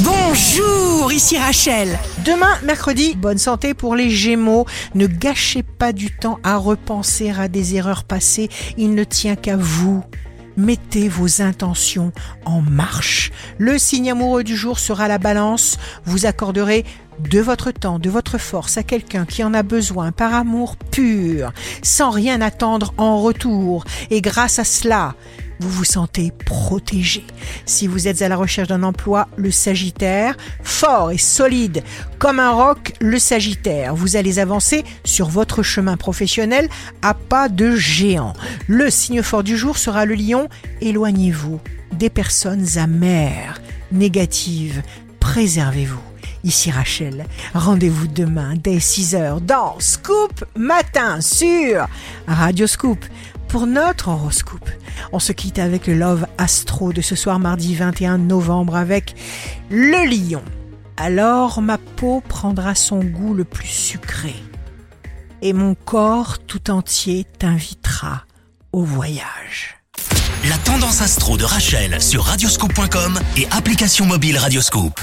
Bonjour, ici Rachel. Demain, mercredi, bonne santé pour les Gémeaux. Ne gâchez pas du temps à repenser à des erreurs passées. Il ne tient qu'à vous. Mettez vos intentions en marche. Le signe amoureux du jour sera la balance. Vous accorderez de votre temps, de votre force à quelqu'un qui en a besoin par amour pur, sans rien attendre en retour. Et grâce à cela, vous vous sentez protégé. Si vous êtes à la recherche d'un emploi, le Sagittaire, fort et solide comme un roc, le Sagittaire, vous allez avancer sur votre chemin professionnel à pas de géant. Le signe fort du jour sera le lion, éloignez-vous des personnes amères, négatives, préservez-vous. Ici Rachel, rendez-vous demain dès 6h dans Scoop Matin sur Radio Scoop pour notre horoscope. On se quitte avec le Love Astro de ce soir mardi 21 novembre avec le lion. Alors ma peau prendra son goût le plus sucré et mon corps tout entier t'invitera au voyage. La tendance astro de Rachel sur radioscope.com et application mobile Radioscope.